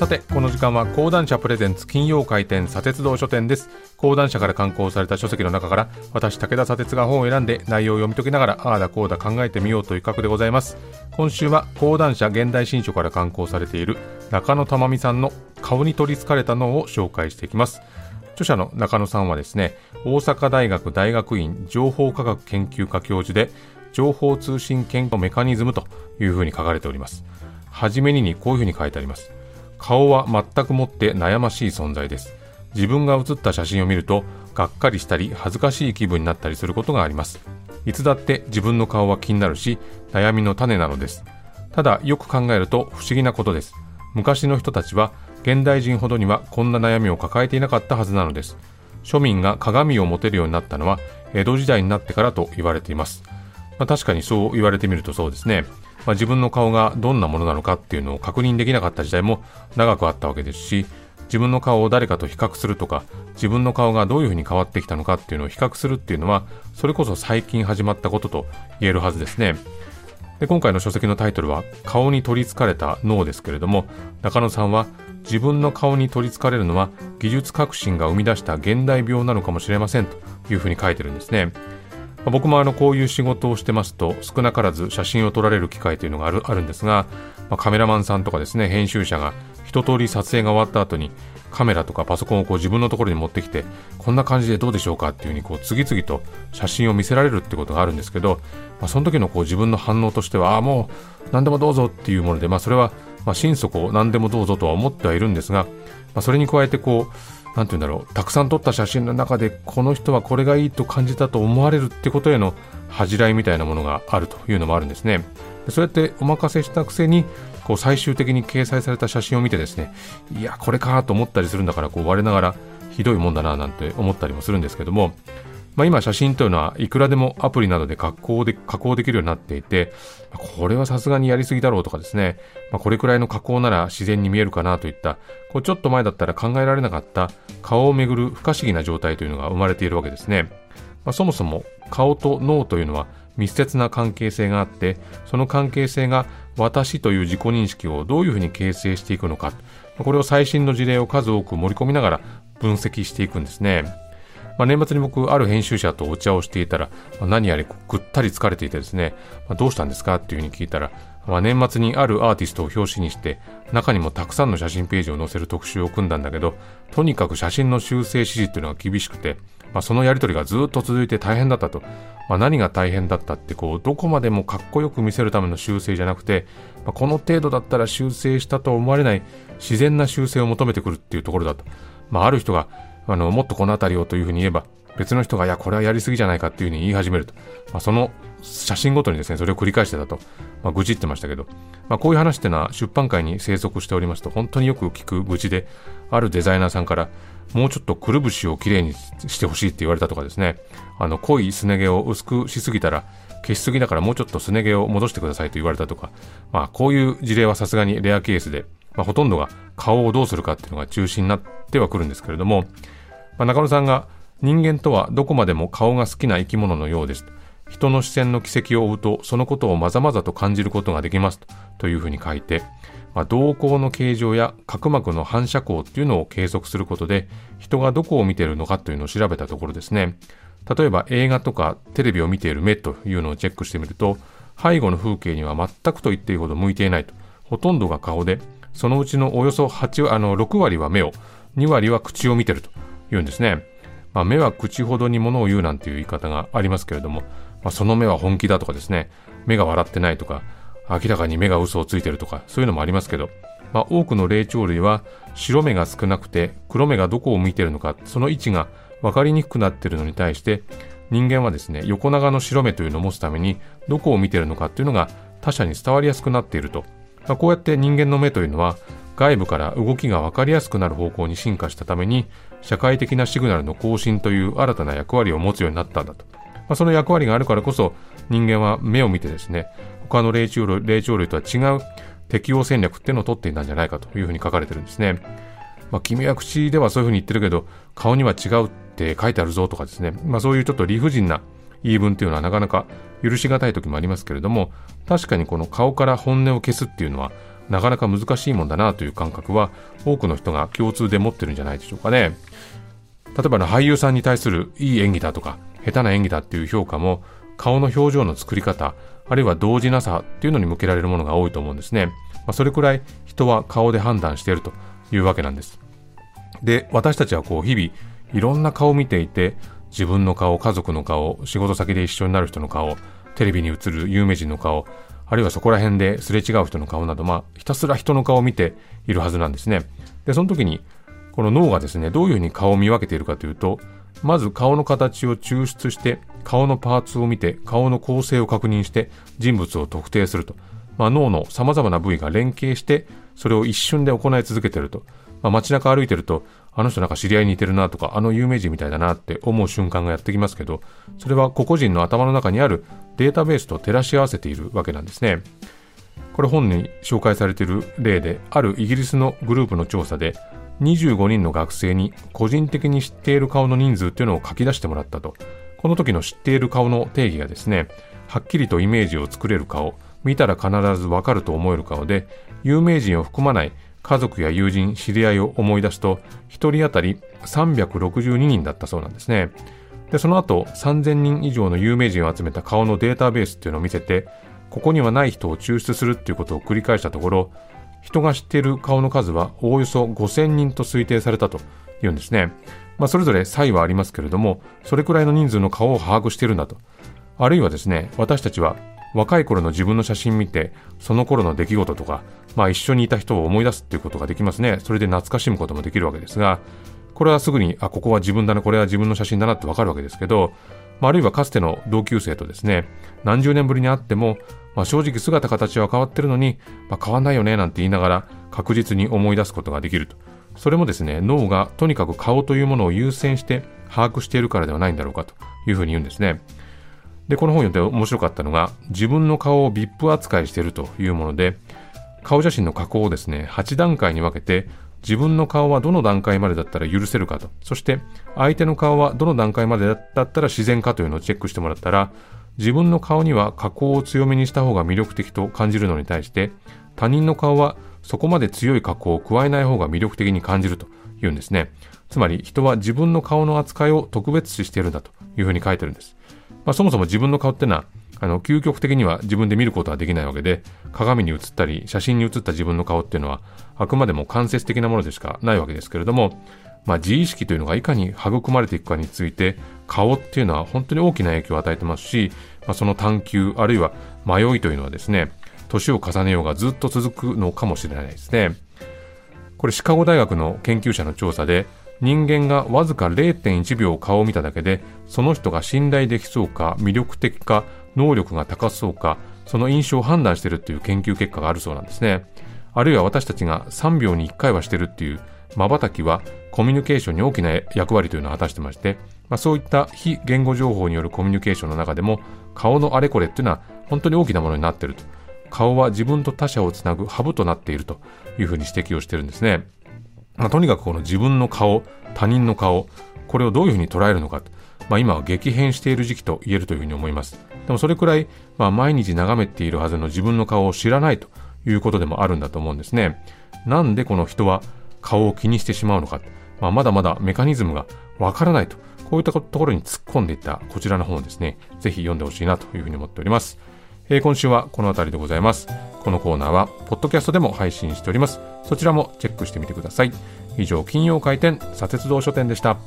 さてこの時間は講談社プレゼンツ金曜回転砂鉄道書店です。講談社から刊行された書籍の中から私武田砂鉄が本を選んで内容を読み解きながらああだこうだ考えてみようという企画でございます。今週は講談社現代新書から刊行されている中野珠美さんの顔に取りつかれた脳を紹介していきます。著者の中野さんはですね大阪大学大学院情報科学研究科教授で情報通信研究メカニズムというふうに書かれております。はじめににこういうふうに書いてあります。顔は全くもって悩ましい存在です。自分が写った写真を見るとがっかりしたり恥ずかしい気分になったりすることがあります。いつだって自分の顔は気になるし悩みの種なのです。ただよく考えると不思議なことです。昔の人たちは現代人ほどにはこんな悩みを抱えていなかったはずなのです。庶民が鏡を持てるようになったのは江戸時代になってからと言われています、まあ、確かにそう言われてみるとそうですね。まあ、自分の顔がどんなものなのかっていうのを確認できなかった時代も長くあったわけですし自分の顔を誰かと比較するとか自分の顔がどういうふうに変わってきたのかっていうのを比較するっていうのはそれこそ最近始まったことと言えるはずですね。で今回の書籍のタイトルは「顔に取りつかれた脳」ですけれども中野さんは自分の顔に取りつかれるのは技術革新が生み出した現代病なのかもしれませんというふうに書いてるんですね。僕もあのこういう仕事をしてますと少なからず写真を撮られる機会というのがあるあるんですが、まあ、カメラマンさんとかですね編集者が一通り撮影が終わった後にカメラとかパソコンをこう自分のところに持ってきてこんな感じでどうでしょうかっていうふうにこう次々と写真を見せられるってことがあるんですけど、まあ、その時のこう自分の反応としてはああもう何でもどうぞっていうもので、まあ、それはまあ心底何でもどうぞとは思ってはいるんですが、まあ、それに加えてこう何て言うんだろう。たくさん撮った写真の中でこの人はこれがいいと感じたと思われるってことへの恥じらいみたいなものがあるというのもあるんですね。でそうやってお任せしたくせにこう最終的に掲載された写真を見てですねいやこれかと思ったりするんだからこう我ながらひどいもんだななんて思ったりもするんですけどもまあ、今写真というのはいくらでもアプリなどで加工で加工できるようになっていて、これはさすがにやりすぎだろうとかですね、まあ、これくらいの加工なら自然に見えるかなといった、こうちょっと前だったら考えられなかった顔をめぐる不可思議な状態というのが生まれているわけですね。まあ、そもそも顔と脳というのは密接な関係性があって、その関係性が私という自己認識をどういうふうに形成していくのか、これを最新の事例を数多く盛り込みながら分析していくんですね。まあ、年末に僕、ある編集者とお茶をしていたら、まあ、何やらぐったり疲れていてですね、まあ、どうしたんですか？っていうふうに聞いたら、まあ、年末にあるアーティストを表紙にして、中にもたくさんの写真ページを載せる特集を組んだんだけど、とにかく写真の修正指示っていうのが厳しくて、まあ、そのやり取りがずっと続いて大変だったと。まあ、何が大変だったって、こう、どこまでもかっこよく見せるための修正じゃなくて、まあ、この程度だったら修正したと思われない自然な修正を求めてくるっていうところだと。まあ、ある人が、あの、もっとこの辺りをというふうに言えば、別の人が、いや、これはやりすぎじゃないかっていうふうに言い始めると。まあ、その写真ごとにですね、それを繰り返してたと、まあ、愚痴ってましたけど、まあ、こういう話っていうのは出版界に生息しておりますと、本当によく聞く愚痴で、あるデザイナーさんから、もうちょっとくるぶしをきれいにしてほしいって言われたとかですね、あの、濃いすね毛を薄くしすぎたら、消しすぎだからもうちょっとすね毛を戻してくださいと言われたとか、まあ、こういう事例はさすがにレアケースで、まあ、ほとんどが顔をどうするかっていうのが中心になってはくるんですけれども、まあ、中野さんが人間とはどこまでも顔が好きな生き物のようです。人の視線の軌跡を追うと、そのことをまざまざと感じることができますというふうに書いて、まあ、瞳孔の形状や角膜の反射光っていうのを計測することで、人がどこを見ているのかというのを調べたところですね。例えば映画とかテレビを見ている目というのをチェックしてみると、背後の風景には全くと言っていいほど向いていないと。ほとんどが顔で、そのうちのおよそ8あの6割は目を、2割は口を見てるというんですね。まあ、目は口ほどにものを言うなんていう言い方がありますけれども、まあ、その目は本気だとかですね、目が笑ってないとか、明らかに目が嘘をついてるとか、そういうのもありますけど、まあ、多くの霊長類は白目が少なくて黒目がどこを向いてるのか、その位置が分かりにくくなっているのに対して、人間はですね、横長の白目というのを持つために、どこを見てるのかっていうのが他者に伝わりやすくなっていると。まあ、こうやって人間の目というのは、外部から動きが分かりやすくなる方向に進化したために、社会的なシグナルの更新という新たな役割を持つようになったんだと。まあ、その役割があるからこそ、人間は目を見てですね、他の霊長類霊長類とは違う適応戦略っていうのを取っていたんじゃないかというふうに書かれてるんですね。まあ、君は口ではそういうふうに言ってるけど、顔には違うって書いてあるぞとかですね、まあ、そういうちょっと理不尽な言い分っていうのはなかなか許しがたい時もありますけれども、確かにこの顔から本音を消すっていうのは、なかなか難しいもんだなという感覚は多くの人が共通で持ってるんじゃないでしょうかね。例えばの俳優さんに対するいい演技だとか下手な演技だっていう評価も顔の表情の作り方あるいは動じなさっていうのに向けられるものが多いと思うんですね、まあ、それくらい人は顔で判断しているというわけなんです。で私たちはこう日々いろんな顔を見ていて自分の顔家族の顔仕事先で一緒になる人の顔テレビに映る有名人の顔あるいはそこら辺ですれ違う人の顔など、まあ、ひたすら人の顔を見ているはずなんですね。で、その時に、この脳がですね、どういうふうに顔を見分けているかというと、まず顔の形を抽出して、顔のパーツを見て、顔の構成を確認して、人物を特定すると。まあ、脳の様々な部位が連携して、それを一瞬で行い続けていると。まあ、街中歩いてると、あの人なんか知り合いに似てるなとか、あの有名人みたいだなって思う瞬間がやってきますけど、それは個々人の頭の中にあるデータベースと照らし合わせているわけなんですね。これ本に紹介されている例で、あるイギリスのグループの調査で、25人の学生に個人的に知っている顔の人数っていうのを書き出してもらったと。この時の知っている顔の定義がですね、はっきりとイメージを作れる顔、見たら必ずわかると思える顔で、有名人を含まない家族や友人、知り合いを思い出すと、1人当たり362人だったそうなんですね。で、その後、3000人以上の有名人を集めた顔のデータベースっていうのを見せて、ここにはない人を抽出するっていうことを繰り返したところ、人が知っている顔の数はおおよそ5000人と推定されたというんですね。まあ、それぞれ差異はありますけれども、それくらいの人数の顔を把握しているんだと。あるいはですね、私たちは若い頃の自分の写真見て、その頃の出来事とか、まあ一緒にいた人を思い出すっていうことができますね。それで懐かしむこともできるわけですが、これはすぐに、あ、ここは自分だな、これは自分の写真だなってわかるわけですけど、まあ、あるいはかつての同級生とですね、何十年ぶりに会っても、まあ、正直姿形は変わってるのに、まあ、変わんないよねなんて言いながら確実に思い出すことができると。それもですね、脳がとにかく顔というものを優先して把握しているからではないんだろうかというふうに言うんですね。で、この本読んで面白かったのが、自分の顔を VIP 扱いしているというもので、顔写真の加工をですね、8段階に分けて、自分の顔はどの段階までだったら許せるかと、そして相手の顔はどの段階までだったら自然かというのをチェックしてもらったら、自分の顔には加工を強めにした方が魅力的と感じるのに対して、他人の顔はそこまで強い加工を加えない方が魅力的に感じるというんですね。つまり人は自分の顔の扱いを特別視しているんだというふうに書いてるんです。まあ、そもそも自分の顔ってのは、あの、究極的には自分で見ることはできないわけで、鏡に映ったり、写真に写った自分の顔っていうのは、あくまでも間接的なものでしかないわけですけれども、まあ、自意識というのがいかに育まれていくかについて、顔っていうのは本当に大きな影響を与えてますし、まあ、その探求、あるいは迷いというのはですね、年を重ねようがずっと続くのかもしれないですね。これシカゴ大学の研究者の調査で、人間がわずか0.1秒顔を見ただけで、その人が信頼できそうか、魅力的か、能力が高そうか、その印象を判断しているっていう研究結果があるそうなんですね。あるいは私たちが3秒に1回はしてるっていう瞬きはコミュニケーションに大きな役割というのを果たしてまして、まあ、そういった非言語情報によるコミュニケーションの中でも顔のあれこれっていうのは本当に大きなものになっていると。顔は自分と他者をつなぐハブとなっているというふうに指摘をしてるんですね。まあ、とにかくこの自分の顔、他人の顔、これをどういうふうに捉えるのか、まあ、今は激変している時期と言えるというふうに思います。でもそれくらい、まあ、毎日眺めているはずの自分の顔を知らないということでもあるんだと思うんですね。なんでこの人は顔を気にしてしまうのか、まあ、まだまだメカニズムがわからないと、こういったところに突っ込んでいったこちらの本をですね、ぜひ読んでほしいなというふうに思っております。えー、今週はこの辺りでございます。このコーナーは、ポッドキャストでも配信しております。そちらもチェックしてみてください。以上、金曜開店、砂鉄道書店でした。